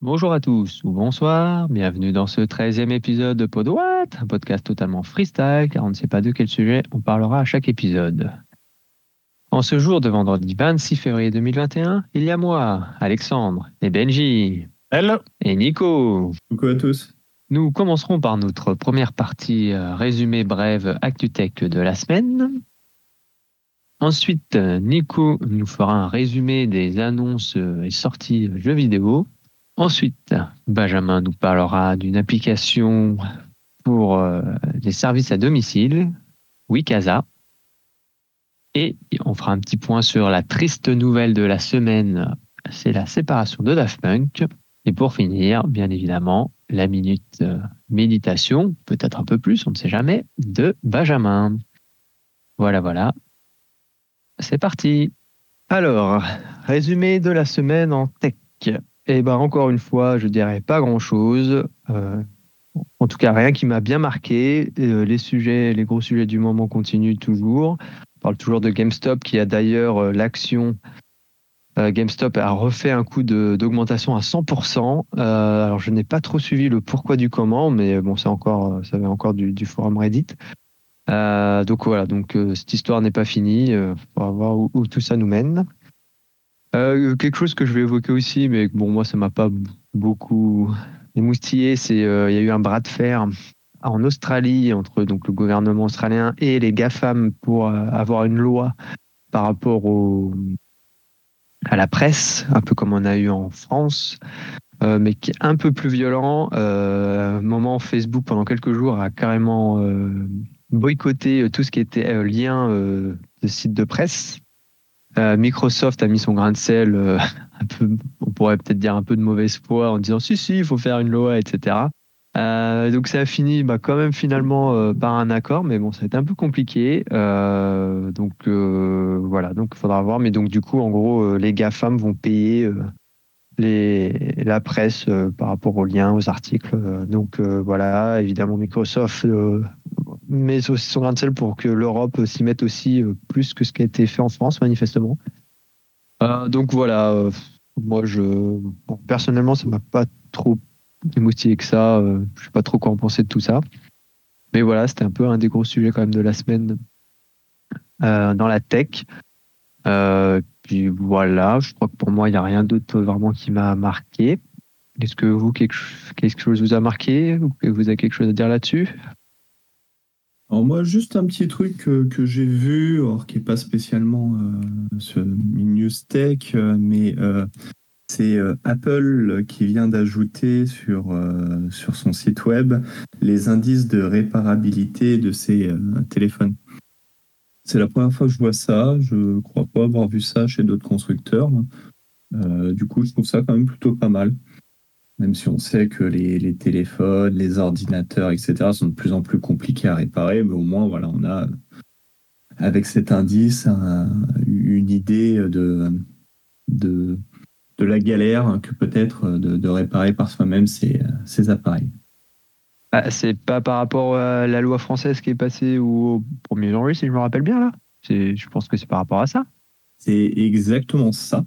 Bonjour à tous ou bonsoir, bienvenue dans ce 13e épisode de Podwat, un podcast totalement freestyle car on ne sait pas de quel sujet on parlera à chaque épisode. En ce jour de vendredi 26 février 2021, il y a moi, Alexandre, et Benji. Hello Et Nico. Coucou à tous. Nous commencerons par notre première partie euh, résumé brève ActuTech de la semaine. Ensuite, Nico nous fera un résumé des annonces et sorties jeux vidéo. Ensuite, Benjamin nous parlera d'une application pour euh, les services à domicile, Wikaza. Et on fera un petit point sur la triste nouvelle de la semaine, c'est la séparation de Daft Punk. Et pour finir, bien évidemment, la minute euh, méditation, peut-être un peu plus, on ne sait jamais, de Benjamin. Voilà, voilà. C'est parti. Alors, résumé de la semaine en tech. Et ben encore une fois, je dirais pas grand chose. Euh, en tout cas, rien qui m'a bien marqué. Euh, les sujets, les gros sujets du moment continuent toujours. On parle toujours de GameStop qui a d'ailleurs euh, l'action. GameStop a refait un coup d'augmentation à 100%. Euh, alors je n'ai pas trop suivi le pourquoi du comment, mais bon, c'est encore, ça vient encore du, forum Reddit. Donc voilà, donc cette histoire n'est pas finie. Il faudra voir où tout ça nous mène. Euh, quelque chose que je vais évoquer aussi, mais bon, moi, ça m'a pas beaucoup émoustillé, c'est euh, il y a eu un bras de fer en Australie entre donc le gouvernement australien et les GAFAM pour euh, avoir une loi par rapport au, à la presse, un peu comme on a eu en France, euh, mais qui est un peu plus violent. Euh, moment Facebook pendant quelques jours a carrément euh, boycotté tout ce qui était euh, lien euh, de sites de presse. Euh, Microsoft a mis son grain de sel, euh, on pourrait peut-être dire un peu de mauvaise foi, en disant si si, il faut faire une loi, etc. Euh, donc ça a fini bah, quand même finalement par un accord, mais bon, ça a été un peu compliqué. Donc voilà, donc il faudra voir. Mais donc du coup, en gros, les GAFAM vont payer la presse par rapport aux liens, aux articles. Donc voilà, évidemment, Microsoft met aussi son grain de sel pour que l'Europe s'y mette aussi euh, plus que ce qui a été fait en France, manifestement. Euh, donc voilà, euh, moi je personnellement, ça m'a pas trop émoustillé que ça. euh, je sais pas trop quoi en penser de tout ça. Mais voilà, c'était un peu un des gros sujets quand même de la semaine dans la tech. Puis voilà, je crois que pour moi, il n'y a rien d'autre vraiment qui m'a marqué. Est-ce que vous, quelque, quelque chose vous a marqué vous avez quelque chose à dire là-dessus? Alors moi, juste un petit truc que, j'ai vu, qui n'est pas spécialement euh, une news tech, euh, mais euh, c'est Apple qui vient d'ajouter sur, sur son site web les indices de réparabilité de ses téléphones. C'est la première fois que je vois ça. Je ne crois pas avoir vu ça chez d'autres constructeurs. Du coup, je trouve ça quand même plutôt pas mal. Même si on sait que les, les téléphones, les ordinateurs, etc. sont de plus en plus compliqués à réparer, mais au moins, voilà, on a avec cet indice un- une idée de, de, de la galère que peut-être de, de réparer par soi-même ces, ces appareils. Ah, C'est pas par rapport à la loi française qui est passée au 1er janvier, si je me rappelle bien là? Je pense que c'est par rapport à ça. C'est exactement ça.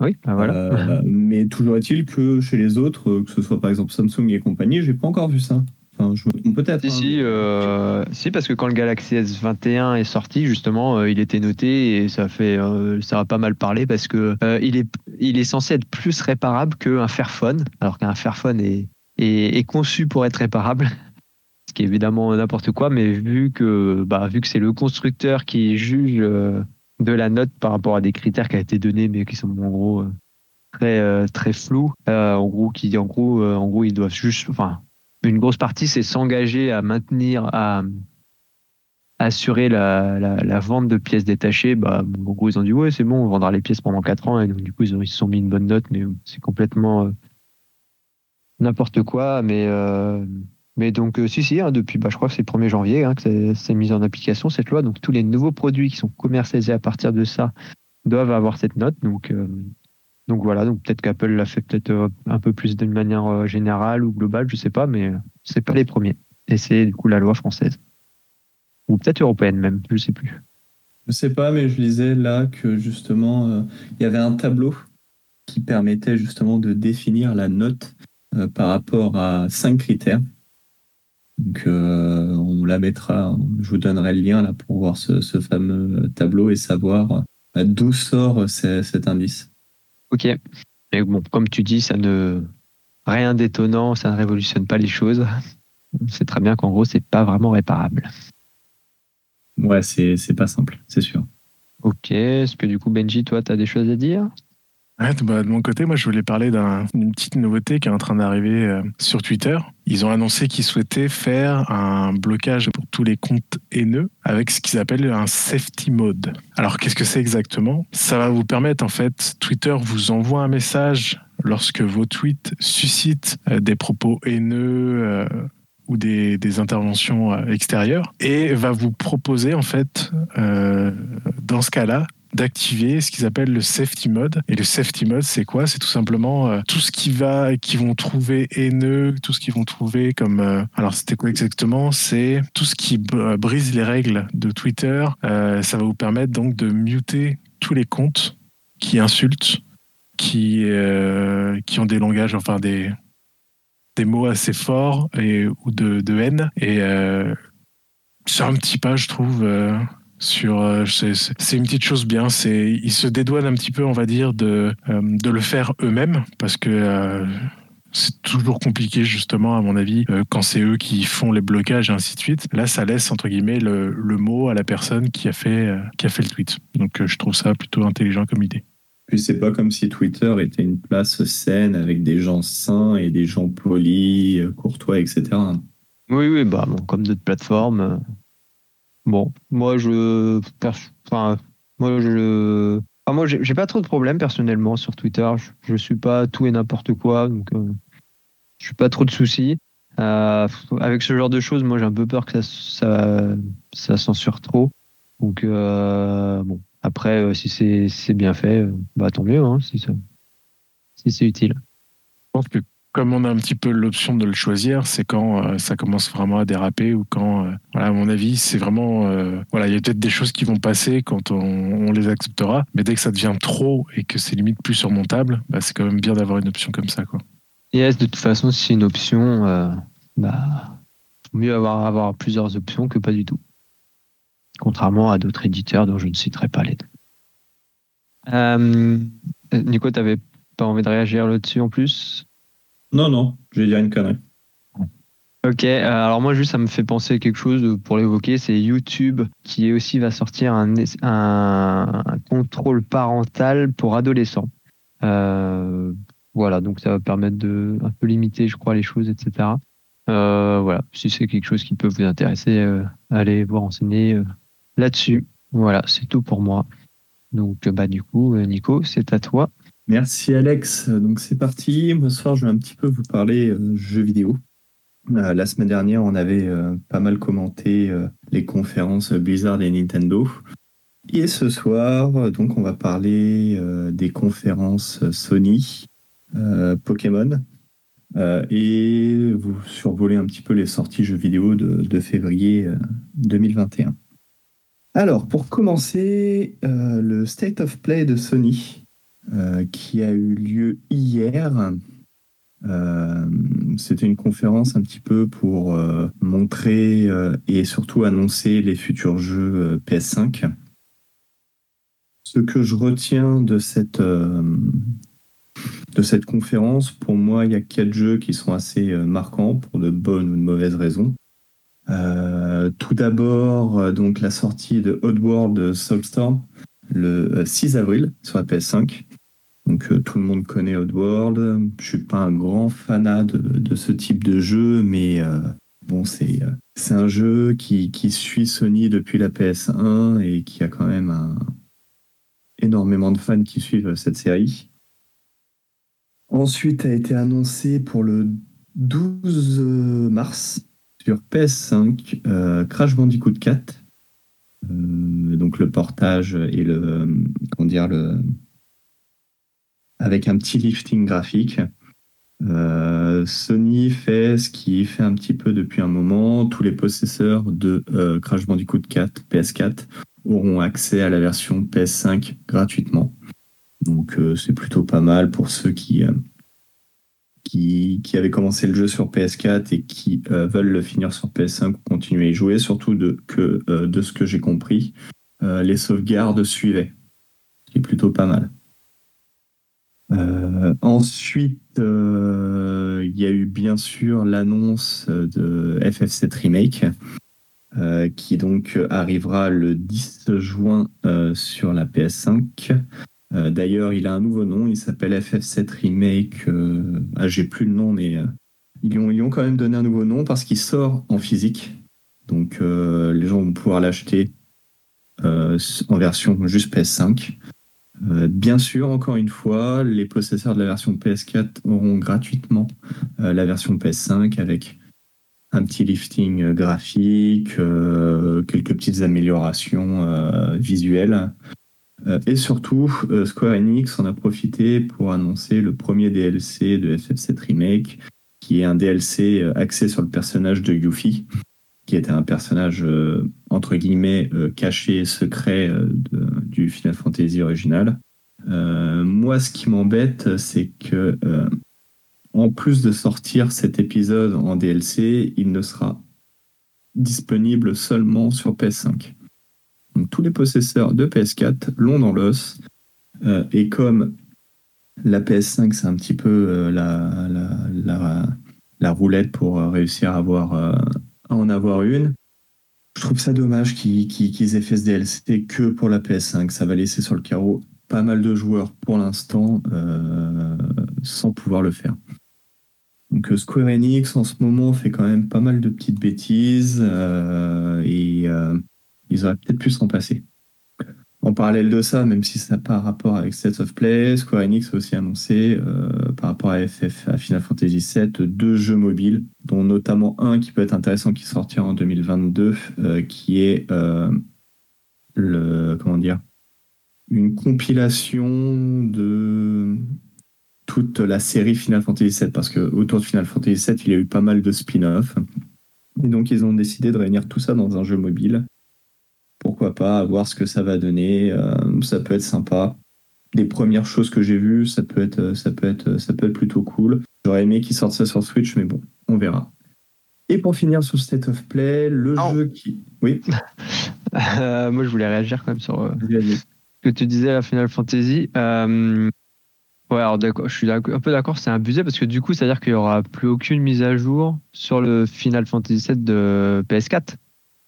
Oui, bah voilà. Euh, mais toujours est-il que chez les autres, euh, que ce soit par exemple Samsung et compagnie, j'ai pas encore vu ça. Enfin, je me trompe peut-être. Si, hein. si, euh, si, parce que quand le Galaxy S21 est sorti, justement, euh, il était noté et ça fait, euh, ça a pas mal parlé parce que euh, il est, il est censé être plus réparable qu'un Fairphone, alors qu'un Fairphone est, est, est conçu pour être réparable, ce qui est évidemment n'importe quoi, mais vu que, bah, vu que c'est le constructeur qui juge euh, de la note par rapport à des critères qui a été donnés, mais qui sont en gros euh, très, euh, très flous, euh, en gros, qui, en gros, en gros, ils doivent juste, enfin, une grosse partie, c'est s'engager à maintenir, à assurer la, la, vente de pièces détachées. Bah, en gros, ils ont dit ouais, c'est bon, on vendra les pièces pendant 4 ans. Et donc, du coup, ils, ont, ils se sont mis une bonne note, mais c'est complètement n'importe quoi. Mais, mais donc, euh, si, si, hein, depuis, bah, je crois que c'est le 1er janvier hein, que c'est- mis en application cette loi. Donc, tous les nouveaux produits qui sont commercialisés à partir de ça doivent avoir cette note. Donc, euh, voilà, donc peut-être qu'Apple l'a fait peut-être euh, un peu plus d'une manière générale ou globale, je sais pas, mais euh, c'est pas les premiers. Et c'est du coup la loi française. Ou peut-être européenne même, je sais plus. Je sais pas, mais je lisais là que justement, il y avait un tableau qui permettait justement de définir la note par rapport à cinq critères. Donc, on la mettra, je vous donnerai le lien là pour voir ce, fameux tableau et savoir d'où sort cet indice. Ok. Mais bon, comme tu dis, ça ne rien d'étonnant, ça ne révolutionne pas les choses. C'est très bien qu'en gros, c'est pas vraiment réparable. Ouais, c'est pas simple, c'est sûr. Ok, est-ce que du coup, Benji, toi, tu as des choses à dire? Bah, de mon côté, moi, je voulais parler d'une petite nouveauté qui est en train d'arriver euh, sur Twitter. Ils ont annoncé qu'ils souhaitaient faire un blocage pour tous les comptes haineux avec ce qu'ils appellent un safety mode. Alors, qu'est-ce que c'est exactement? Ça va vous permettre, en fait, Twitter vous envoie un message lorsque vos tweets suscitent euh, des propos haineux euh, ou des, interventions extérieures et va vous proposer en fait dans ce cas-là d'activer ce qu'ils appellent le safety mode. Et le safety mode, c'est quoi? C'est tout simplement euh, tout ce qui va, qui vont trouver haineux, tout ce qu'ils vont trouver comme. Euh, alors, c'était quoi exactement? C'est tout ce qui euh, brise les règles de Twitter. ça va vous permettre donc de muter tous les comptes qui insultent, qui, qui ont des langages, enfin des, des mots assez forts et, ou de, de haine. Et c'est un petit pas, je trouve sur euh, c'est une petite chose bien c'est ils se dédouanent un petit peu on va dire de euh, de le faire eux-mêmes parce que euh, c'est toujours compliqué justement à mon avis quand c'est eux qui font les blocages et ainsi de suite. Là, ça laisse entre guillemets le, le mot à la personne qui a fait qui a fait le tweet. Donc, je trouve ça plutôt intelligent comme idée. Puis c'est pas comme si Twitter était une place saine avec des gens sains et des gens polis, courtois, etc. Oui, oui, bah comme d'autres plateformes, Bon, moi je, enfin, moi je, moi j'ai pas trop de problèmes personnellement sur Twitter. Je, suis pas tout et n'importe quoi, donc euh, je suis pas trop de soucis. Euh, avec ce genre de choses, moi j'ai un peu peur que ça, ça, ça censure trop. Donc euh, bon, après si c'est bien fait, bah tant mieux, hein, si si c'est utile. Je pense que comme on a un petit peu l'option de le choisir, c'est quand euh, ça commence vraiment à déraper ou quand, euh, voilà, à mon avis, c'est vraiment, euh, voilà, il y a peut-être des choses qui vont passer quand on, les acceptera, mais dès que ça devient trop et que c'est limite plus surmontable, bah, c'est quand même bien d'avoir une option comme ça, quoi. Yes, de toute façon, si c'est une option, bah, mieux avoir, avoir plusieurs options que pas du tout. Contrairement à d'autres éditeurs dont je ne citerai pas les deux. Nico, tu n'avais pas envie de réagir là-dessus en plus? Non, non, je vais dire une connerie. Ok, euh, alors moi juste ça me fait penser à quelque chose pour l'évoquer, c'est YouTube qui aussi va sortir un, un, contrôle parental pour adolescents. Euh, voilà, donc ça va permettre de un peu limiter, je crois, les choses, etc. Euh, voilà, si c'est quelque chose qui peut vous intéresser, allez vous renseigner là-dessus. Voilà, c'est tout pour moi. Donc bah du coup, Nico, c'est à toi. Merci Alex. Donc c'est parti. Ce je vais un petit peu vous parler euh, jeux vidéo. Euh, la semaine dernière on avait euh, pas mal commenté les conférences Blizzard et Nintendo. Et ce soir donc on va parler des conférences Sony, Pokémon et vous survoler un petit peu les sorties jeux vidéo de février 2021. Alors pour commencer le State of Play de Sony. Euh, qui a eu lieu hier. Euh, c'était une conférence un petit peu pour euh, montrer et surtout annoncer les futurs jeux PS5. Ce que je retiens de cette, de cette conférence, pour moi, il y a quatre jeux qui sont assez marquants pour de bonnes ou de mauvaises raisons. tout d'abord, donc la sortie de Oddworld Soulstorm le 6 avril sur la PS5. Donc euh, tout le monde connaît Oddworld. Je suis pas un grand fanat de, ce type de jeu, mais euh, bon, c'est euh, c'est un jeu qui, suit Sony depuis la PS1 et qui a quand même énormément de fans qui suivent cette série. Ensuite a été annoncé pour le 12 mars sur PS5 Crash Bandicoot 4. donc le portage et le comment dire le avec un petit lifting graphique. Euh, Sony fait ce qu'il fait un petit peu depuis un moment. Tous les possesseurs de euh, Crash Bandicoot 4 PS4 auront accès à la version PS5 gratuitement. Donc c'est plutôt pas mal pour ceux qui, qui, qui, avaient commencé le jeu sur PS4 et qui veulent le finir sur PS5 ou continuer à y jouer, surtout de, que, de ce que j'ai compris, les sauvegardes suivaient, ce qui est plutôt pas mal. Euh, ensuite, euh, il y a eu bien sûr l'annonce de FF7 Remake, euh, qui donc arrivera le 10 juin sur la PS5. D'ailleurs, il a un nouveau nom, il s'appelle FF7 Remake. Ah, j'ai plus le nom, mais ils ils, ont, quand même donné un nouveau nom parce qu'il sort en physique. Donc, les gens vont pouvoir l'acheter en version juste PS5. Euh, bien sûr, encore une fois, les possesseurs de la version PS4 auront gratuitement euh, la version PS5 avec un petit lifting euh, graphique, quelques petites améliorations visuelles. et surtout, Square Enix en a profité pour annoncer le premier DLC de FF7 Remake, qui est un DLC axé sur le personnage de Yuffie, qui était un personnage entre guillemets caché, secret du Final Fantasy original. Euh, moi, ce qui m'embête, c'est que euh, en plus de sortir cet épisode en DLC, il ne sera disponible seulement sur PS5. Donc, tous les possesseurs de PS4 l'ont dans l'os. Euh, et comme la PS5, c'est un petit peu la, la, la, roulette pour réussir à, avoir, en avoir une, je trouve ça dommage qu'ils aient fait ce DLC que pour la PS5. Ça va laisser sur le carreau pas mal de joueurs pour l'instant euh, sans pouvoir le faire. Donc euh, Square Enix en ce moment fait quand même pas mal de petites bêtises euh, et ils auraient peut-être pu s'en passer. En parallèle de ça, même si ça n'a pas rapport avec State of Play, Square Enix a aussi annoncé par rapport à FF, à Final Fantasy VII, deux jeux mobiles, dont notamment un qui peut être intéressant qui sortira en 2022, qui est le comment dire une compilation de toute la série Final Fantasy VII, parce que autour de Final Fantasy VII, il y a eu pas mal de spin-off. Et donc, ils ont décidé de réunir tout ça dans un jeu mobile. Pourquoi pas, voir ce que ça va donner. Euh, ça peut être sympa. Les premières choses que j'ai vues, ça peut être, ça peut être, ça peut être plutôt cool. J'aurais aimé qu'ils sortent ça sur Switch, mais bon, on verra. Et pour finir sur State of Play, le jeu qui. Oui. Euh, moi, je voulais réagir quand même sur. Euh, que tu disais la Final Fantasy. Euh, ouais, alors d'accord, je suis un peu d'accord, c'est abusé parce que du coup, c'est-à-dire qu'il n'y aura plus aucune mise à jour sur le Final Fantasy VII de PS4.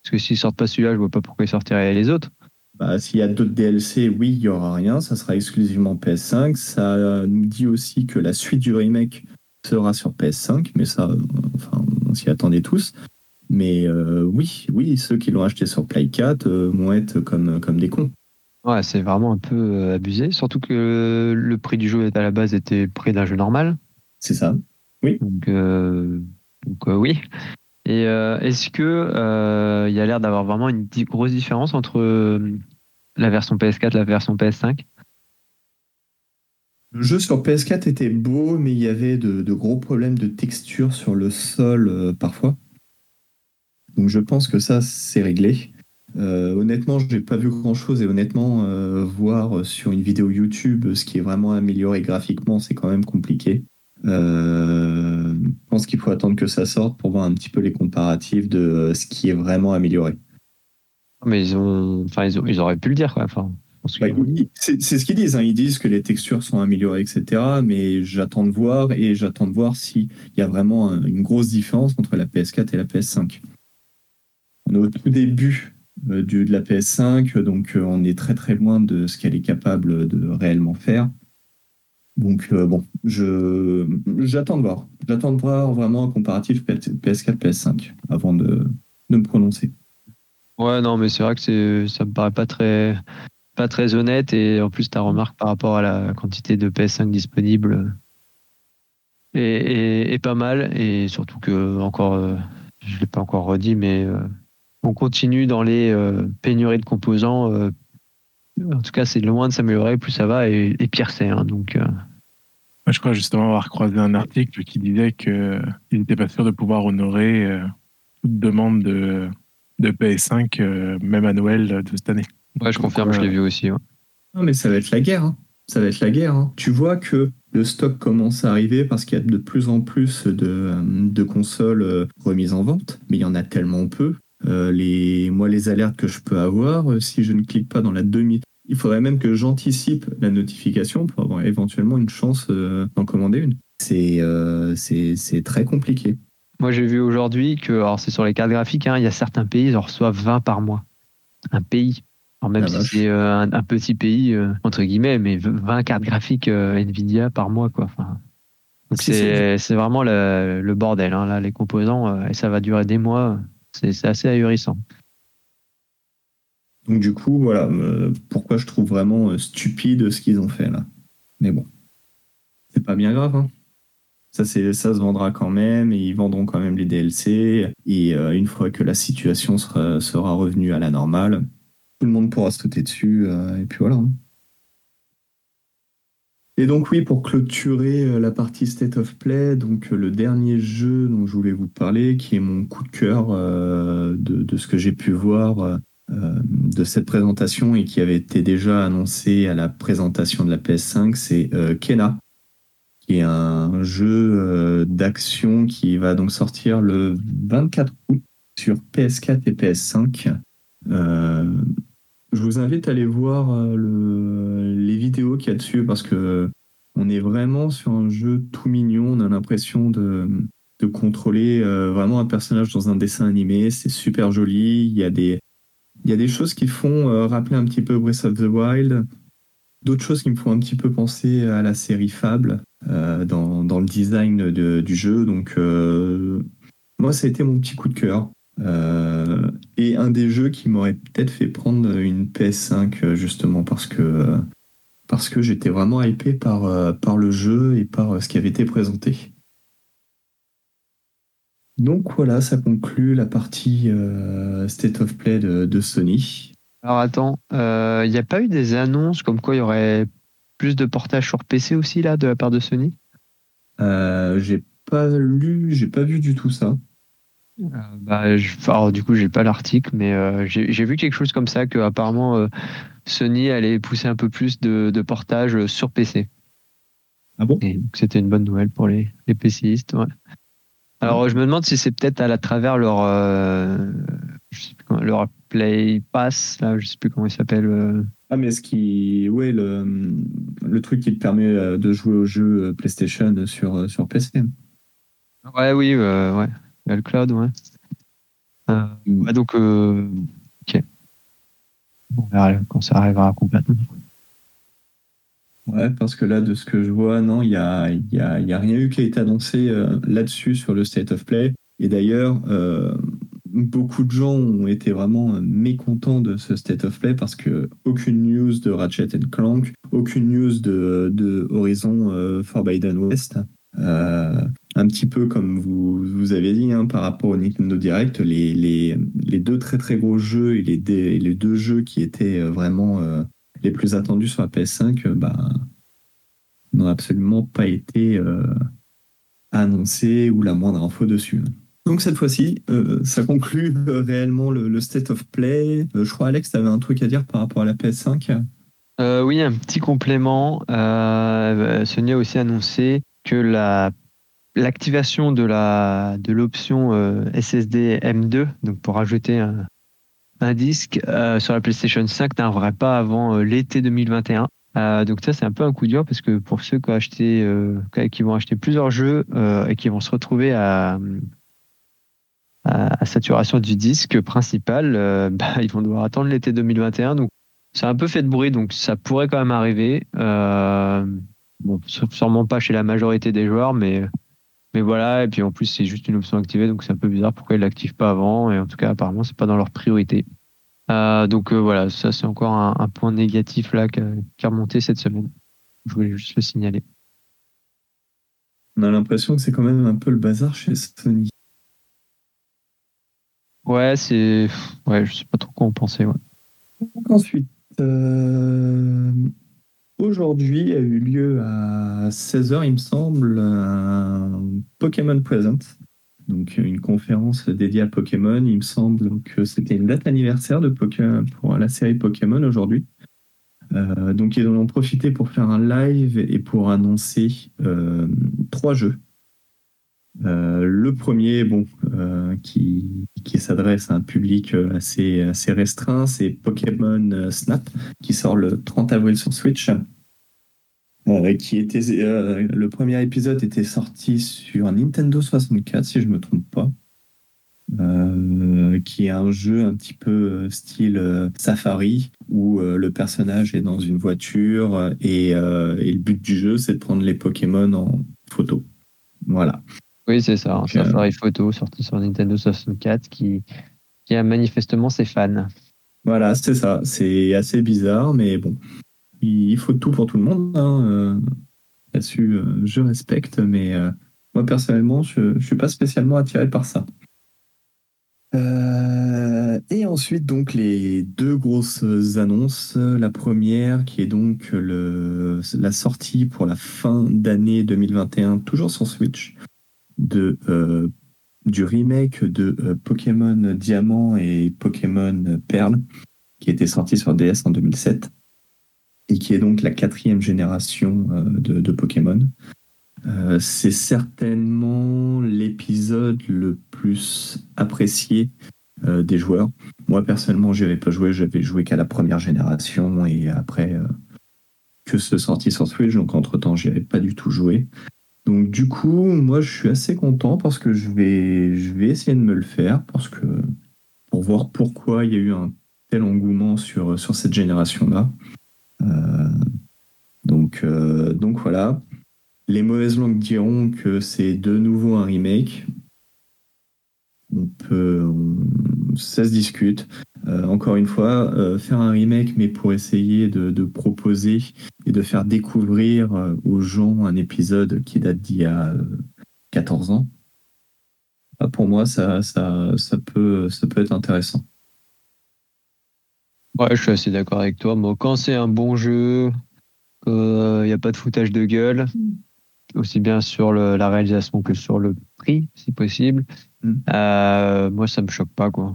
Parce que s'ils sortent pas celui-là, je vois pas pourquoi ils sortiraient les autres. Bah, S'il y a d'autres DLC, oui, il n'y aura rien. Ça sera exclusivement PS5. Ça nous dit aussi que la suite du remake sera sur PS5, mais ça, enfin, on s'y attendait tous. Mais euh, oui, oui, ceux qui l'ont acheté sur Play 4 euh, vont être comme, comme des cons. Ouais, c'est vraiment un peu euh, abusé, surtout que le prix du jeu à la base était près d'un jeu normal. C'est ça. Oui. Donc, euh, euh, oui. Et est-ce que il y a l'air d'avoir vraiment une grosse différence entre la version PS4 et la version PS5 Le jeu sur PS4 était beau, mais il y avait de, gros problèmes de texture sur le sol parfois. Donc je pense que ça, c'est réglé. Euh, honnêtement, je n'ai pas vu grand chose et honnêtement, euh, voir sur une vidéo YouTube ce qui est vraiment amélioré graphiquement, c'est quand même compliqué. Euh, je pense qu'il faut attendre que ça sorte pour voir un petit peu les comparatifs de ce qui est vraiment amélioré. Mais ils ont, enfin, ils, ils auraient pu le dire, quoi. Enfin, bah, c'est ce qu'ils disent. Hein. Ils disent que les textures sont améliorées, etc. Mais j'attends de voir et j'attends de voir s'il y a vraiment une grosse différence entre la PS4 et la PS5. On est au tout début euh, de la PS5, donc euh, on est très très loin de ce qu'elle est capable de réellement faire. Donc euh, bon, je j'attends de voir. J'attends de voir vraiment un comparatif PS4 PS5 avant de, de me prononcer. Ouais, non, mais c'est vrai que ça me paraît pas très pas très honnête et en plus ta remarque par rapport à la quantité de PS5 disponible est, pas mal et surtout que encore je l'ai pas encore redit mais on continue dans les euh, pénuries de composants. Euh, en tout cas, c'est loin de s'améliorer, plus ça va, et, pire c'est. Hein, donc, euh. Moi, je crois justement avoir croisé un article qui disait qu'ils n'étaient pas sûrs de pouvoir honorer toute demande de, de PS5, même à Noël de cette année. Ouais, je confirme, je l'ai vu aussi. Non, mais ça va être la guerre. Hein. ça va être la guerre. hein. Tu vois que le stock commence à arriver parce qu'il y a de plus en plus de, euh, de consoles euh, remises en vente, mais il y en a tellement peu. Euh, les, moi, les alertes que je peux avoir, euh, si je ne clique pas dans la demi, il faudrait même que j'anticipe la notification pour avoir éventuellement une chance euh, d'en commander une. C'est euh, très compliqué. Moi, j'ai vu aujourd'hui que, alors c'est sur les cartes graphiques, hein, il y a certains pays, ils en reçoivent 20 par mois. Un pays. Alors même si c'est euh, un, un petit pays, entre guillemets, mais 20 cartes graphiques Nvidia par mois, quoi. Enfin, donc C'est- vraiment le, le bordel, hein, là, les composants, et ça va durer des mois. C'est assez ahurissant. Donc du coup, voilà, euh, pourquoi je trouve vraiment euh, stupide ce qu'ils ont fait là? Mais bon, c'est pas bien grave. hein. Ça, ça se vendra quand même et ils vendront quand même les DLC. Et euh, une fois que la situation sera, revenue à la normale, tout le monde pourra sauter dessus et puis voilà. hein. Et donc oui, pour clôturer euh, la partie State of Play, donc euh, le dernier jeu dont je voulais vous parler, qui est mon coup de cœur euh, de, ce que j'ai pu voir de cette présentation et qui avait été déjà annoncé à la présentation de la PS5, c'est Kena, qui est un jeu d'action qui va donc sortir le 24 août sur PS4 et PS5. Je vous invite à aller voir euh, le- les vidéos qu'il y a dessus parce que on est vraiment sur un jeu tout mignon. On a l'impression de, de contrôler euh, vraiment un personnage dans un dessin animé. C'est super joli. Il y a des, choses qui font euh, rappeler un petit peu Breath of the Wild. D'autres choses qui me font un petit peu penser à la série Fable dans, le design de- du jeu. Donc, moi, ça a été mon petit coup de cœur. Euh, et un des jeux qui m'aurait peut-être fait prendre une PS5 euh, justement parce que euh, parce que j'étais vraiment hypé par, par le jeu et par ce qui avait été présenté. Donc voilà, ça conclut la partie euh, State of Play de, de Sony. Alors attends, il n'y a pas eu des annonces comme quoi il y aurait plus de portages sur PC aussi, là, de la part de Sony? Euh, j'ai pas lu, j'ai pas vu du tout ça. Euh, bah, je- alors, du coup, j'ai pas l'article, mais euh, j'ai vu quelque chose comme ça, que apparemment euh, Sony allait pousser un peu plus de, de portage sur PC. Ah bon? C'était une bonne nouvelle pour les, les PCistes. ouais. Alors, je me demande si c'est peut-être à la travers leur, je sais plus comment- leur Play Pass, là, je sais plus comment il s'appelle. Ah mais ce qui, ouais, le, le truc qui te permet de jouer au jeu euh, PlayStation sur, sur PC. Ouais, oui, ouais. Le cloud, ouais. Euh, ouais, donc, euh, ok. On verra quand ça arrivera complètement. Ouais, parce que là, de ce que je vois, non, il n'y a, il y a, y a rien eu qui a été annoncé euh, là-dessus sur le State of Play. Et d'ailleurs, beaucoup de gens ont été vraiment mécontents de ce State of Play parce que aucune news de Ratchet Clank, aucune news de, de Horizon Forbidden West. Euh, un petit peu comme vous, avez dit hein, par rapport au Nintendo Direct, les, deux très très gros jeux et les, deux jeux qui étaient euh, vraiment euh, les plus attendus sur la PS5 euh, bah, n'ont absolument pas été annoncés ou la moindre info dessus. Donc cette fois-ci, ça conclut réellement le, State of Play. Je crois Alex, tu avais un truc à dire par rapport à la PS5 Euh, oui, un petit complément. Sony a aussi annoncé que la l'activation de la de l'option euh, SSD M2, donc pour ajouter un, disque euh, sur la PlayStation 5, n'arriverait pas avant euh, l'été 2021. Euh, donc ça c'est un peu un coup dur parce que pour ceux qui, vont acheter plusieurs jeux et qui vont se retrouver à, saturation du disque principal, bah, ils vont devoir attendre l'été 2021. Donc a un peu fait de bruit, donc ça pourrait quand même arriver. Bon, sûrement pas chez la majorité des joueurs, mais, mais voilà. Et puis en plus, c'est juste une option activée, donc c'est un peu bizarre pourquoi ils l'activent pas avant. Et en tout cas, apparemment, c'est pas dans leur priorité. Euh, donc euh, voilà, ça c'est encore un, un point négatif là qui a, remonté cette semaine. Je voulais juste le signaler. On a l'impression que c'est quand même un peu le bazar chez Sony. Ouais, c'est. Ouais, je sais pas trop quoi en penser. Ouais. Ensuite, euh, aujourd'hui a eu lieu à 16h, il me semble, un Pokémon Present. Donc une conférence dédiée à Pokémon. Il me semble que c'était une date anniversaire de Poké- pour la série Pokémon aujourd'hui. donc ils en ont profité pour faire un live et pour annoncer trois jeux. Le premier, bon, qui, qui s'adresse à un public assez, assez restreint, c'est Pokémon Snap, qui sort le 30 avril sur Switch. Euh, qui était euh, le premier épisode était sorti sur Nintendo 64 si je me trompe pas. Euh, qui est un jeu un petit peu style safari où le personnage est dans une voiture et, et le but du jeu c'est de prendre les Pokémon en photo. Voilà. Oui, c'est ça, un safari photo sorti sur Nintendo 64 qui, qui a manifestement ses fans. Voilà, c'est ça. C'est assez bizarre, mais bon, il faut tout pour tout le monde. Hein. Euh, là-dessus, euh, je respecte, mais euh, moi personnellement, je ne suis pas spécialement attiré par ça. et ensuite, donc, les deux grosses annonces. La première, qui est donc le, la sortie pour la fin d'année 2021, toujours sur Switch, de, du remake de Pokémon Diamant et Pokémon Perle, qui était sorti sur DS en 2007 et qui est donc la quatrième génération euh, de, Pokémon. Euh, c'est certainement l'épisode le plus apprécié euh, des joueurs. Moi personnellement, j'y avais pas joué, j'avais joué qu'à la première génération et après que ce sorti sur Switch, donc entre temps, j'y avais pas du tout joué. Donc du coup, moi je suis assez content parce que je vais, je vais essayer de me le faire parce que pour voir pourquoi il y a eu un tel engouement sur, sur cette génération-là. Euh, donc, euh, donc voilà. Les mauvaises langues diront que c'est de nouveau un remake. On peut, ça se discute. Euh, encore une fois, faire un remake, mais pour essayer de, proposer et de faire découvrir aux gens un épisode qui date d'il y a 14 ans, bah, pour moi, ça, ça, ça, peut, ça peut être intéressant. Ouais, je suis assez d'accord avec toi. Moi, quand c'est un bon jeu, qu'il n'y a pas de foutage de gueule, aussi bien sur la réalisation que sur le prix, si possible, mm. euh, moi, ça me choque pas, quoi.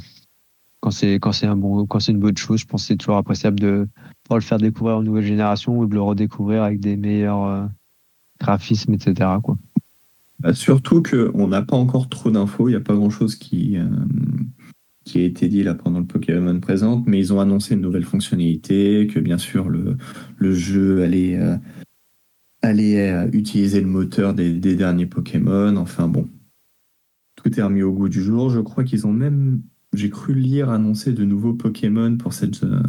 Quand c'est quand c'est un bon quand c'est une bonne chose, je pense que c'est toujours appréciable de pouvoir le faire découvrir aux nouvelles générations ou de le redécouvrir avec des meilleurs euh, graphismes, etc. Quoi. Bah, surtout qu'on n'a pas encore trop d'infos, il n'y a pas grand chose qui, euh, qui a été dit là pendant le Pokémon présente, mais ils ont annoncé une nouvelle fonctionnalité, que bien sûr le, jeu allait, allait euh, utiliser le moteur des, derniers Pokémon. Enfin bon, tout est remis au goût du jour. Je crois qu'ils ont même, j'ai cru lire, annoncer de nouveaux Pokémon pour, cette, euh,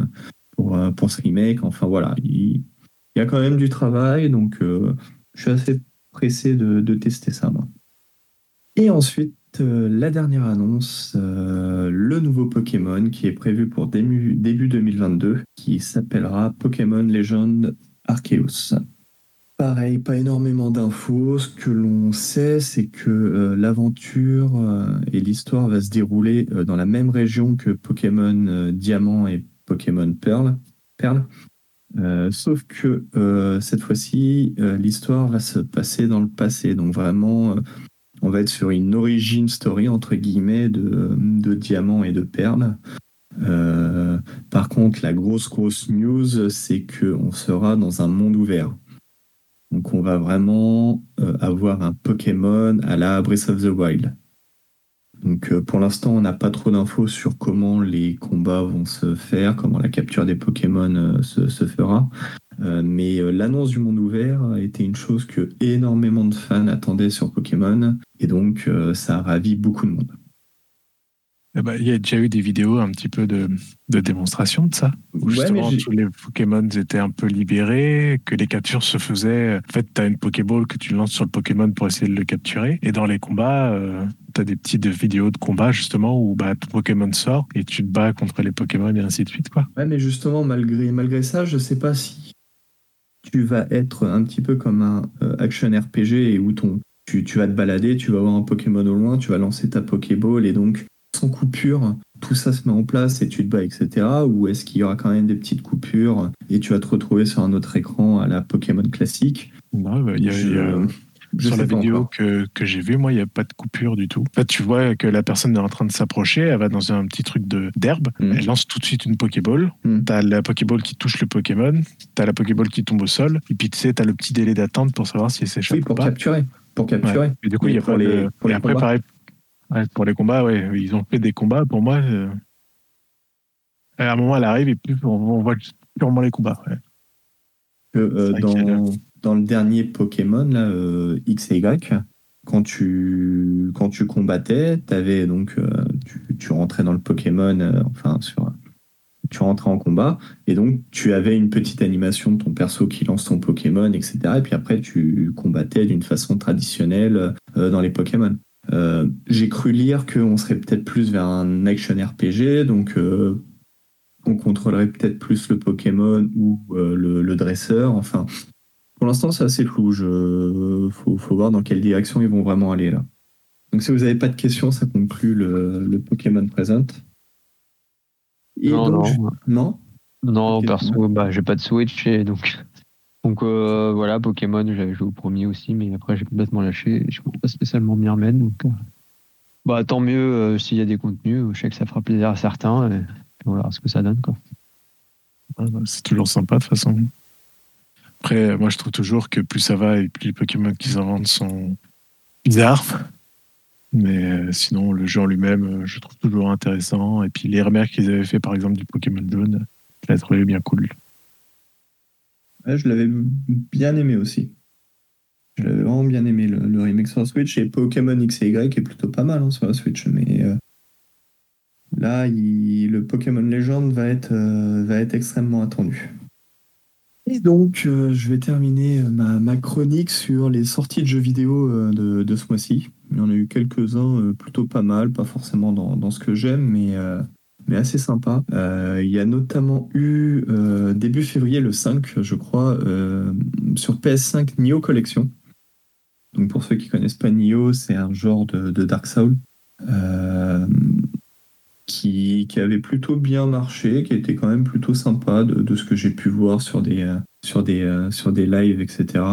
pour, pour ce remake. Enfin voilà, il, y a quand même du travail, donc je suis assez pressé de, tester ça moi. Et ensuite, euh, la dernière annonce, euh, le nouveau Pokémon qui est prévu pour début, 2022, qui s'appellera Pokémon Legend Arceus. Pareil, pas énormément d'infos. Ce que l'on sait, c'est que euh, l'aventure et l'histoire va se dérouler dans la même région que Pokémon Diamant et Pokémon Pearl. Perle. sauf que cette fois-ci, l'histoire va se passer dans le passé. Donc vraiment, on va être sur une origin story entre guillemets de, diamants et de perles. Euh, par contre, la grosse grosse news, c'est qu'on sera dans un monde ouvert. Donc, on va vraiment euh, avoir un Pokémon à la Breath of the Wild. Donc, euh, pour l'instant, on n'a pas trop d'infos sur comment les combats vont se faire, comment la capture des Pokémon se, se, fera. Euh, mais euh, l'annonce du monde ouvert a été une chose que énormément de fans attendaient sur Pokémon, et donc euh, ça a ravi beaucoup de monde. Eh ben, il y a déjà eu des vidéos un petit peu de, de démonstration de ça, où justement tous les Pokémon étaient un peu libérés, que les captures se faisaient. En fait, tu as une Pokéball que tu lances sur le Pokémon pour essayer de le capturer, et dans les combats, tu as des petites vidéos de combat justement où bah, ton Pokémon sort et tu te bats contre les Pokémon et ainsi de suite. Quoi. Ouais, mais justement, malgré, malgré ça, je sais pas si tu vas être un petit peu comme un euh, action RPG où ton, tu, vas te balader, tu vas voir un Pokémon au loin, tu vas lancer ta Pokéball et donc sans coupure, tout ça se met en place et tu te bats, etc. Ou est-ce qu'il y aura quand même des petites coupures et tu vas te retrouver sur un autre écran à la Pokémon classique? Non, il y a, sur la vidéo que, que j'ai vue, moi, il n'y a pas de coupure du tout. En fait, tu vois que la personne est en train de s'approcher, elle va dans un petit truc d'herbe, Mhm. elle lance tout de suite une Pokéball. Mhm. T'as la Pokéball qui touche le Pokémon, t'as la Pokéball qui tombe au sol, et puis tu sais, t'as le petit délai d'attente pour savoir si elle s'échappe Oui, ou pour pas. capturer. Pour capturer. Ouais. Et du coup, il y a pas les- de- pour et les après, combats. pareil. Ouais, pour les combats, ouais, ils ont fait des combats. Pour moi, euh, à un moment, elle arrive et puis on, voit purement les combats. ouais. euh, a dans, dans le dernier Pokémon, là, euh, X et Y, quand tu, quand tu combattais, avais donc, tu, tu rentrais dans le Pokémon, enfin, sur, tu rentrais en combat, et donc tu avais une petite animation de ton perso qui lance ton Pokémon, etc. Et puis après, tu combattais d'une façon traditionnelle dans les Pokémon. Euh, J'ai cru lire qu'on serait peut-être plus vers un action RPG, donc euh, on contrôlerait peut-être plus le Pokémon ou euh, le, le dresseur. Enfin, pour l'instant, c'est assez flou. Je... Faut, faut voir dans quelle direction ils vont vraiment aller là. Donc, si vous n'avez pas de questions, ça conclut le, le Pokémon Present. Et Non, donc, non. je- non? Non, perso, bah, j'ai pas de Switch et donc. Donc euh, voilà, Pokémon, j'avais joué au premier aussi, mais après j'ai complètement lâché. Je ne pas spécialement m'y remettre. Donc, euh, bah, tant mieux euh, s'il y a des contenus. Je sais que ça fera plaisir à certains. Et, on verra ce que ça donne. Quoi. Ouais, C'est toujours sympa de toute façon. Après, moi je trouve toujours que plus ça va et plus les Pokémon qu'ils inventent sont bizarres. Mais sinon, le jeu en lui-même, je trouve toujours intéressant. Et puis les remakes qu'ils avaient fait par exemple du Pokémon jaune, je l'ai trouvé bien cool. Je l'avais bien aimé aussi. Je l'avais vraiment bien aimé le, remake sur Switch et Pokémon X et Y est plutôt pas mal hein, sur la Switch, mais euh, là le Pokémon Legend va être, euh, va être extrêmement attendu. Et donc euh, je vais terminer ma, chronique sur les sorties de jeux vidéo de, ce mois-ci. Il y en a eu quelques-uns plutôt pas mal, pas forcément dans, ce que j'aime, mais, mais assez sympa. Euh, il y a notamment eu euh, début février, le 5, je crois, euh, sur PS5 Nioh Collection. Donc pour ceux qui connaissent pas Nioh, c'est un genre de, Dark Souls qui, qui avait plutôt bien marché, qui était quand même plutôt sympa de, de ce que j'ai pu voir sur des, sur des, sur des lives, etc.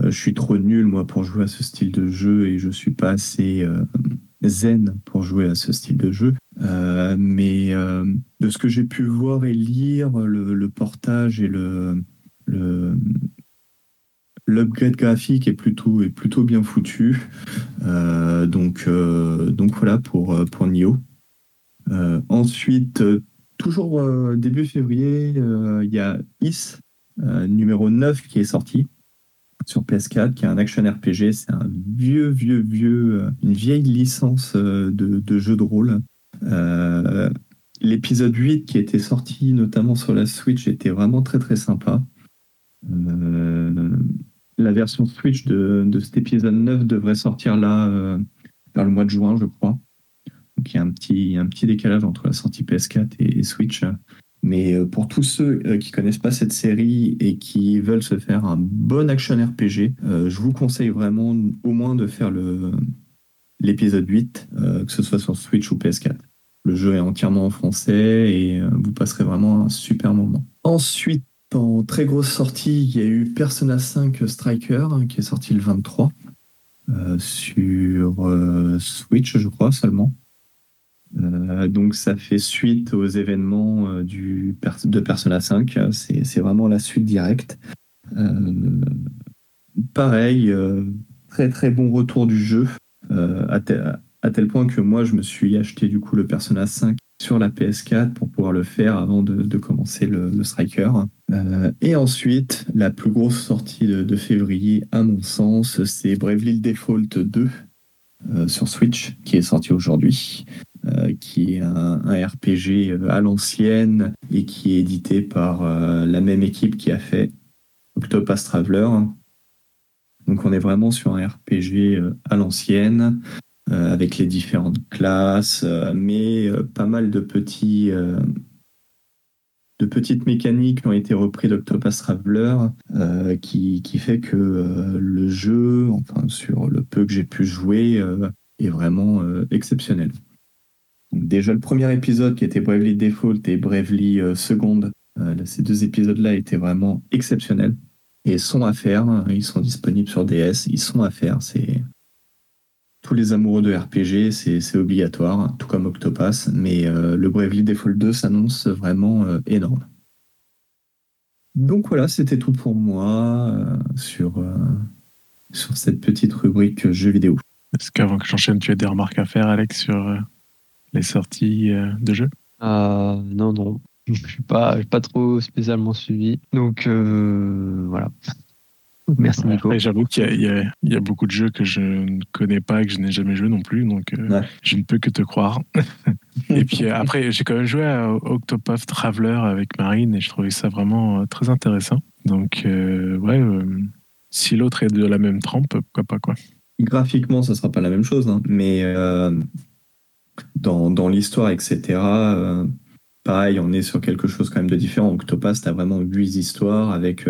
Je suis trop nul, moi, pour jouer à ce style de jeu et je suis pas assez zen pour jouer à ce style de jeu. Euh, mais euh, de ce que j'ai pu voir et lire, le, portage et le, l'upgrade graphique est plutôt bien foutu. Euh, donc voilà pour pour Nioh. Ensuite, toujours début février, il y a Is numéro 9 qui est sorti sur PS4, qui est un action RPG. C'est un vieux, vieux, vieux, euh, une vieille licence euh, de, jeu de rôle. Euh, L'épisode 8 qui était sorti notamment sur la Switch était vraiment très très sympa. La version Switch de, de cet épisode 9 devrait sortir là vers le mois de juin, je crois. Donc il y a un petit, un petit décalage entre la sortie PS4 et, et Switch. Mais euh, pour tous ceux euh, qui connaissent pas cette série et qui veulent se faire un bon action RPG, euh, je vous conseille vraiment au moins de faire l'épisode 8, euh, que ce soit sur Switch ou PS4. Le jeu est entièrement en français et vous passerez vraiment un super moment. Ensuite, en très grosse sortie, il y a eu Persona 5 Striker hein, qui est sorti le 23 euh, sur Switch, je crois seulement. Euh, donc ça fait suite aux événements euh, du, de Persona 5. C'est vraiment la suite directe. Euh, pareil, très très bon retour du jeu. à, tel, point que moi je me suis acheté du coup le Persona 5 sur la PS4 pour pouvoir le faire avant de, de commencer le, le Striker. Et ensuite, la plus grosse sortie de, février, à mon sens, c'est Bravely Default 2 euh, sur Switch, qui est sorti aujourd'hui, euh, qui est un, RPG euh, à l'ancienne et qui est édité par euh, la même équipe qui a fait Octopath Traveler. Donc on est vraiment sur un RPG à l'ancienne, avec les différentes classes, mais pas mal de petits de petites mécaniques ont été repris d'Octopath Traveler, qui, qui fait que le jeu, enfin sur le peu que j'ai pu jouer, est vraiment exceptionnel. Déjà le premier épisode qui était Bravely Default et Bravely euh, Second, euh, ces deux épisodes-là étaient vraiment exceptionnels. et sont à faire. Ils sont disponibles sur DS, ils sont à faire. C'est tous les amoureux de RPG, c'est obligatoire, tout comme Octopass. Mais euh, le Bravely Default 2 s'annonce vraiment énorme. Donc voilà, c'était tout pour moi sur, sur cette petite rubrique jeux vidéo. Est-ce qu'avant que j'enchaîne, tu as des remarques à faire, Alex, sur les sorties de jeux Non, non. Je suis pas, pas trop spécialement suivi. Donc voilà. Merci Nico. J'avoue qu'il y, a beaucoup de jeux que je ne connais pas, que je n'ai jamais joué non plus, donc euh, je ne peux que te croire. et puis euh, après, j'ai quand même joué à Octopath Traveler avec Marine et je trouvais ça vraiment euh, très intéressant. Donc ouais, si l'autre est de la même trempe, pourquoi pas quoi. Graphiquement, ça sera pas la même chose, hein, mais dans, l'histoire, etc. pareil, on est sur quelque chose quand même de différent. Octopath, as vraiment huit histoires avec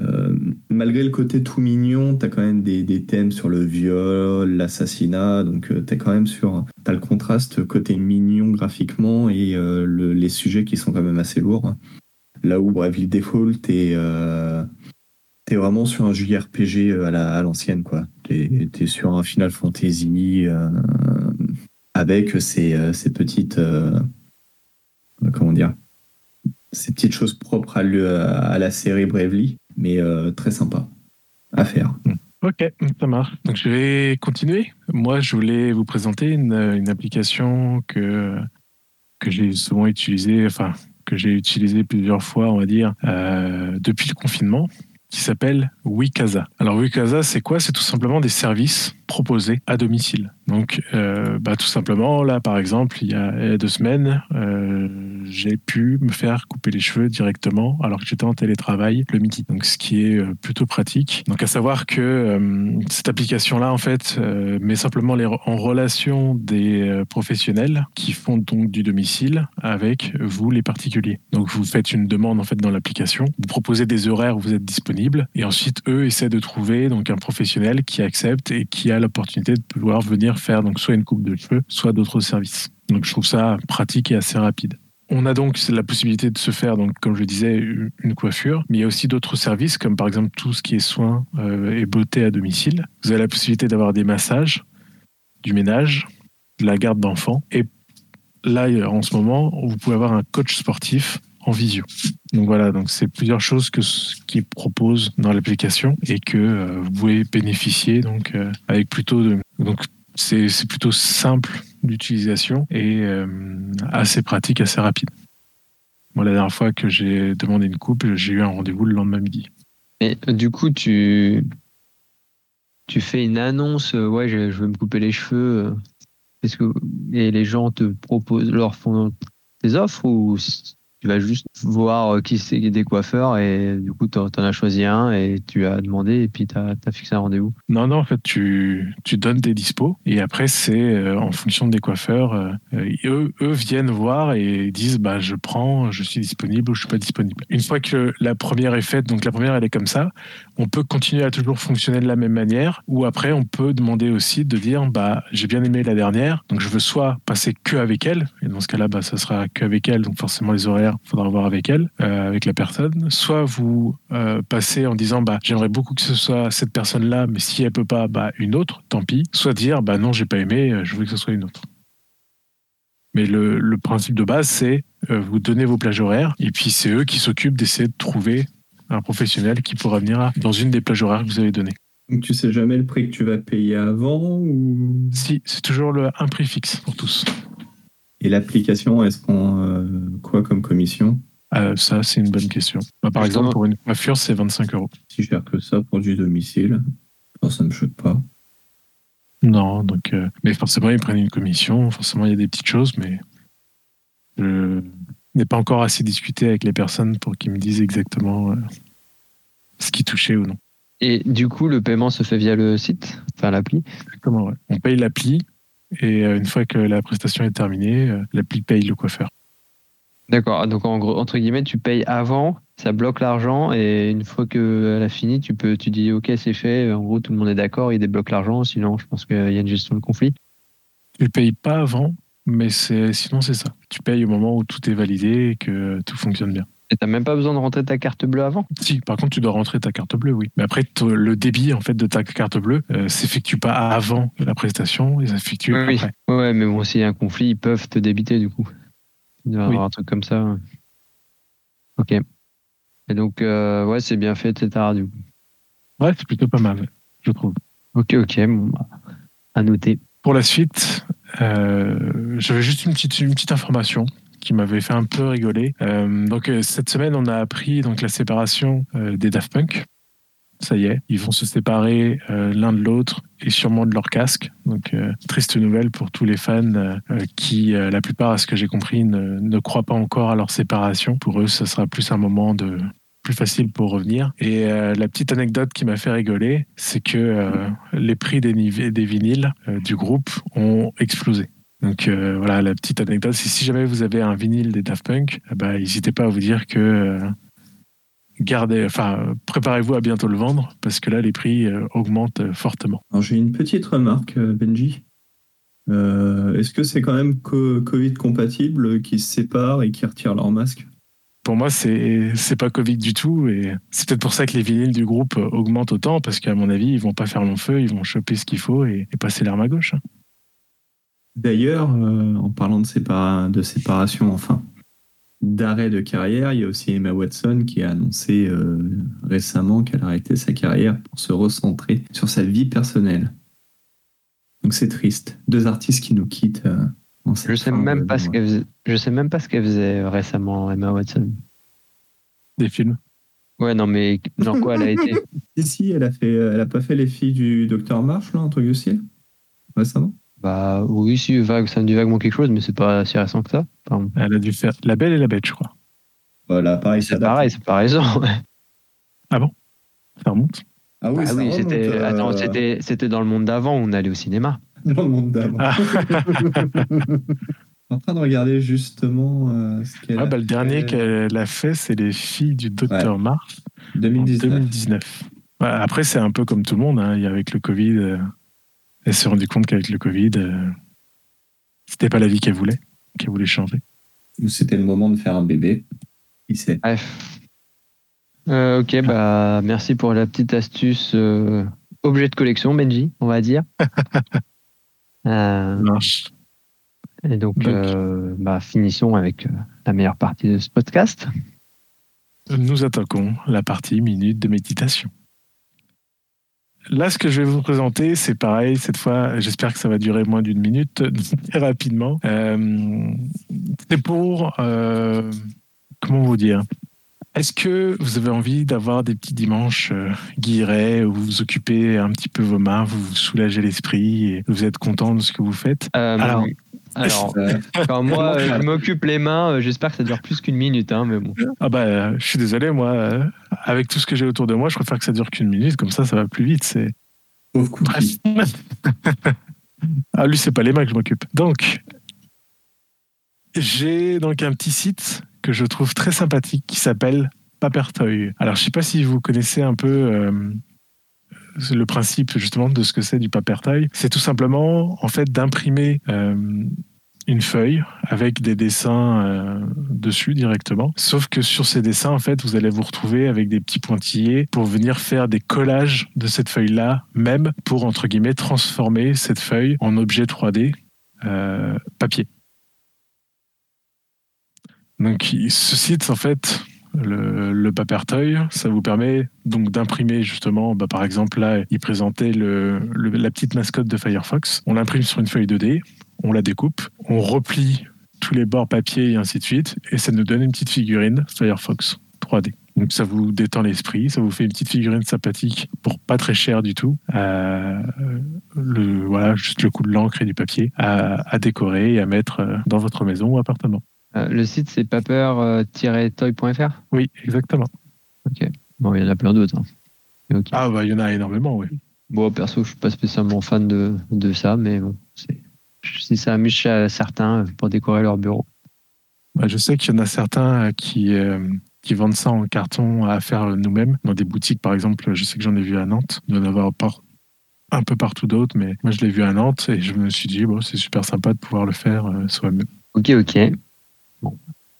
euh, malgré le côté tout mignon, tu as quand même des, thèmes sur le viol, l'assassinat, donc euh, tu es quand même sur... Tu as le contraste côté mignon graphiquement et euh, les sujets qui sont quand même assez lourds. Là où Bravely Default, tu es, vraiment sur un JRPG à l'ancienne, quoi. Tu es, sur un Final Fantasy avec ces, ces petites... comment dire ces petites choses propres à, la série Bravely mais euh, très sympa à faire. Ok, ça marche. Donc je vais continuer. Moi, je voulais vous présenter une, application que, que j'ai souvent utilisée, enfin, que j'ai utilisée plusieurs fois, on va dire, euh, depuis le confinement, qui s'appelle Wikaza. Alors Wikaza, c'est quoi? C'est tout simplement des services proposés à domicile. Donc, euh, bah, tout simplement, là, par exemple, il y a, deux semaines, euh, j'ai pu me faire couper les cheveux directement alors que j'étais en télétravail le midi. Donc, ce qui est euh, plutôt pratique. Donc, à savoir que cette application-là, en fait, met simplement les, en relation des professionnels qui font donc du domicile avec vous, les particuliers. Donc, vous faites une demande en fait dans l'application, vous proposez des horaires où vous êtes disponible, et ensuite eux essaient de trouver donc un professionnel qui accepte et qui a l'opportunité de pouvoir venir faire donc soit une coupe de cheveux, soit d'autres services. Donc je trouve ça pratique et assez rapide. On a donc la possibilité de se faire, donc, comme je disais, une coiffure, mais il y a aussi d'autres services, comme par exemple tout ce qui est soins euh, et beauté à domicile. Vous avez la possibilité d'avoir des massages, du ménage, de la garde d'enfants. Et là, en ce moment, vous pouvez avoir un coach sportif en visio. Donc voilà, donc c'est plusieurs choses que qui proposent dans l'application et que euh, vous pouvez bénéficier donc euh, avec plutôt de donc c'est plutôt simple d'utilisation et euh, assez pratique, assez rapide. Moi, la dernière fois que j'ai demandé une coupe, j'ai eu un rendez-vous le lendemain midi. Et du coup, tu tu fais une annonce, ouais, je, veux me couper les cheveux. Est-ce que et les gens te proposent, leur font des offres ou tu vas juste voir euh, qui c'est des coiffeurs et du coup, tu en as choisi un et tu as demandé et puis tu as, fixé un rendez-vous. Non, non, en fait, tu, tu donnes tes dispos et après, c'est euh, en fonction des coiffeurs. Euh, eux, eux viennent voir et disent bah, je prends, je suis disponible ou je suis pas disponible. Une fois que la première est faite, donc la première, elle est comme ça, on peut continuer à toujours fonctionner de la même manière ou après, on peut demander aussi de dire bah, j'ai bien aimé la dernière, donc je veux soit passer que avec elle, et dans ce cas-là, bah, ça sera que avec elle, donc forcément les horaires il faudra voir avec elle, euh, avec la personne. Soit vous euh, passez en disant bah j'aimerais beaucoup que ce soit cette personne-là, mais si elle peut pas, bah une autre, tant pis. Soit dire bah non j'ai pas aimé, euh, je veux que ce soit une autre. Mais le, le principe de base c'est vous donnez vos plages horaires et puis c'est eux qui s'occupent d'essayer de trouver un professionnel qui pourra venir dans une des plages horaires que vous avez données. Donc tu sais jamais le prix que tu vas payer avant ou? Si, c'est toujours le, un prix fixe pour tous. Et l'application, est-ce qu'on euh, quoi comme commission? Euh, Ça, c'est une bonne question. Bah, par exemple, pour une coiffure, c'est 25 euros. Si cher que ça pour du domicile, ça ne me choque pas. Non, donc, euh, mais forcément, ils prennent une commission. Forcément, il y a des petites choses, mais je n'ai pas encore assez discuté avec les personnes pour qu'ils me disent exactement ce qui touchait ou non. Et du coup, le paiement se fait via le site, enfin l'appli? Comment ouais. On paye l'appli et euh, une fois que la prestation est terminée, euh, l'appli paye le coiffeur. D'accord. Donc en gros, entre guillemets, tu payes avant, ça bloque l'argent et une fois qu'elle a fini, tu peux, tu dis ok, c'est fait. En gros, tout le monde est d'accord, il débloque l'argent. Sinon, je pense qu'il y a une gestion de conflit. Tu ne payes pas avant, mais c'est sinon c'est ça. Tu payes au moment où tout est validé et que tout fonctionne bien. Et t'as même pas besoin de rentrer ta carte bleue avant? Si, par contre, tu dois rentrer ta carte bleue, oui. Mais après, le débit en fait de ta carte bleue euh, s'effectue pas avant la prestation, il s'effectue Oui, oui. après. Ouais, mais bon, s'il y a un conflit, ils peuvent te débiter du coup. Il doit y Oui. avoir un truc comme ça. Ok. Et donc, euh, ouais, c'est bien fait, etc. Du coup. Ouais, c'est plutôt pas mal, je trouve. Ok, ok, bon, bah, à noter. Pour la suite, euh, j'avais juste une petite, une petite information qui m'avait fait un peu rigoler. Euh, donc cette semaine, on a appris donc la séparation des Daft Punk. Ça y est, ils vont se séparer euh, l'un de l'autre et sûrement de leur casque. Donc euh, triste nouvelle pour tous les fans euh, qui, la plupart, à ce que j'ai compris, ne, ne croient pas encore à leur séparation. Pour eux, ce sera plus un moment de plus facile pour revenir. Et la petite anecdote qui m'a fait rigoler, c'est que les prix des, des vinyles du groupe ont explosé. Donc voilà, la petite anecdote, si jamais vous avez un vinyle des Daft Punk, ben, n'hésitez pas à vous dire que gardez, enfin, préparez-vous à bientôt le vendre parce que là, les prix euh, augmentent euh, fortement. J'ai une petite remarque, euh, Benji. Euh, Est-ce que c'est quand même co- Covid compatible qui se séparent et qui retirent leur masque? Pour moi, c'est pas Covid du tout et c'est peut-être pour ça que les vinyles du groupe augmentent autant parce qu'à mon avis, ils vont pas faire long feu, ils vont choper ce qu'il faut et, et passer l'arme à gauche. hein. D'ailleurs, euh, en parlant de, sépara- de séparation, enfin, d'arrêt de carrière, il y a aussi Emma Watson qui a annoncé euh, récemment qu'elle arrêtait sa carrière pour se recentrer sur sa vie personnelle. Donc c'est triste. Deux artistes qui nous quittent. euh, en cette Je sais fin même de- pas ce qu'elle faisait. Je sais même pas ce qu'elle faisait euh, récemment, Emma Watson. Des films. Ouais, non, mais dans quoi elle a été? Si, si, elle a, fait, elle a pas fait les filles du Docteur March, là, un truc de style Récemment Bah oui, si, vague, ça me dit vaguement quelque chose, mais c'est pas si récent que ça. Enfin, Elle a dû faire La Belle et la Bête, je crois. Voilà, pareil, c'est pareil, c'est pas récent. ouais. Ça remonte? Ah oui, Ah oui, c'était euh, attends, c'était c'était dans le monde d'avant, on allait au cinéma. dans le monde d'avant. Ah. en train de regarder justement euh, ce qu'elle Ouais, a bah, le dernier qu'elle a fait, c'est Les filles du docteur Mars en 2019. 2019. Ouais, après, c'est un peu comme tout le monde. Hein. Il y a Avec le Covid, euh, elle s'est rendue compte qu'avec le Covid, euh, c'était pas la vie qu'elle voulait, qu'elle voulait changer. Ou c'était le moment de faire un bébé. Qui sait Bref. Euh, ok, bah merci pour la petite astuce euh, objet de collection, Benji, on va dire. Euh, Marche. et donc, Donc. euh, bah, finissons avec la meilleure partie de ce podcast. Nous attaquons la partie minute de méditation. Là, ce que je vais vous présenter, c'est pareil. Cette fois, j'espère que ça va durer moins d'une minute, très rapidement. Euh, c'est pour, euh, comment vous dire? Est-ce que vous avez envie d'avoir des petits dimanches euh, guillerets où vous vous occupez un petit peu vos mains, vous vous soulagez l'esprit et vous êtes content de ce que vous faites? Euh, Alors. alors, Euh, quand moi euh, je m'occupe les mains, euh, j'espère que ça dure plus qu'une minute, hein, mais bon. Ah bah, je suis désolé, moi, avec tout ce que j'ai autour de moi, je préfère que ça dure qu'une minute, comme ça, ça va plus vite. C'est. Bref. ah, lui, c'est pas les mains que je m'occupe. Donc, j'ai donc un petit site que je trouve très sympathique qui s'appelle Papertoy. Alors, je sais pas si vous connaissez un peu euh, le principe justement de ce que c'est du Papertoy. C'est tout simplement, en fait, d'imprimer euh, une feuille avec des dessins euh, dessus directement. Sauf que sur ces dessins, en fait, vous allez vous retrouver avec des petits pointillés pour venir faire des collages de cette feuille-là, même pour, entre guillemets, transformer cette feuille en objet 3D euh, papier. Donc, ce site, en fait, le, le Papertoy, ça vous permet donc d'imprimer justement, bah, par exemple là, il présentait le, la petite mascotte de Firefox. On l'imprime sur une feuille 2D, on la découpe, on replie tous les bords papier et ainsi de suite, et ça nous donne une petite figurine Firefox 3D. Donc ça vous détend l'esprit, ça vous fait une petite figurine sympathique pour pas très cher du tout. Euh, le, voilà, juste le coup de l'encre et du papier à, à décorer et à mettre euh, dans votre maison ou appartement. Euh, le site c'est paper-toy.fr? Oui, exactement. Bon, il y en a plein d'autres. hein. Mais ok. Ah bah il y en a énormément, oui. Bon, perso, je suis pas spécialement fan de, de ça, mais bon, c'est- si ça amuse certains euh, pour décorer leur bureau. Bah, je sais qu'il y en a certains euh, qui, euh, qui vendent ça en carton à faire nous-mêmes. Dans des boutiques, par exemple, je sais que j'en ai vu à Nantes. Il doit y en avoir un peu partout d'autres, mais moi je l'ai vu à Nantes et je me suis dit, bon, c'est super sympa de pouvoir le faire euh, soi-même. Ok, ok. Bon,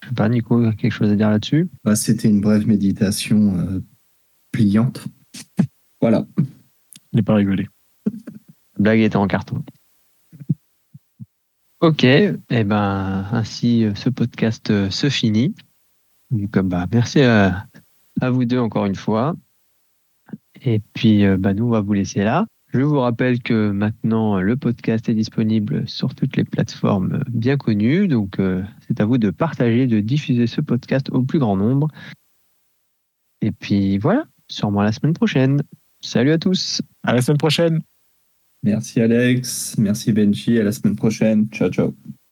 sais pas, Nico, quelque chose à dire là-dessus? Bah, C'était une brève méditation euh, pliante. voilà. Il n'est pas rigolé. La blague était en carton. Ok, et eh ben ainsi ce podcast se finit. Donc, bah, merci à, à vous deux encore une fois. Et puis, bah, nous, on va vous laisser là. Je vous rappelle que maintenant, le podcast est disponible sur toutes les plateformes bien connues. Donc, euh, c'est à vous de partager, de diffuser ce podcast au plus grand nombre. Et puis voilà, sûrement la semaine prochaine. Salut à tous. À la semaine prochaine. Merci Alex, merci Benji, à la semaine prochaine. Ciao, ciao.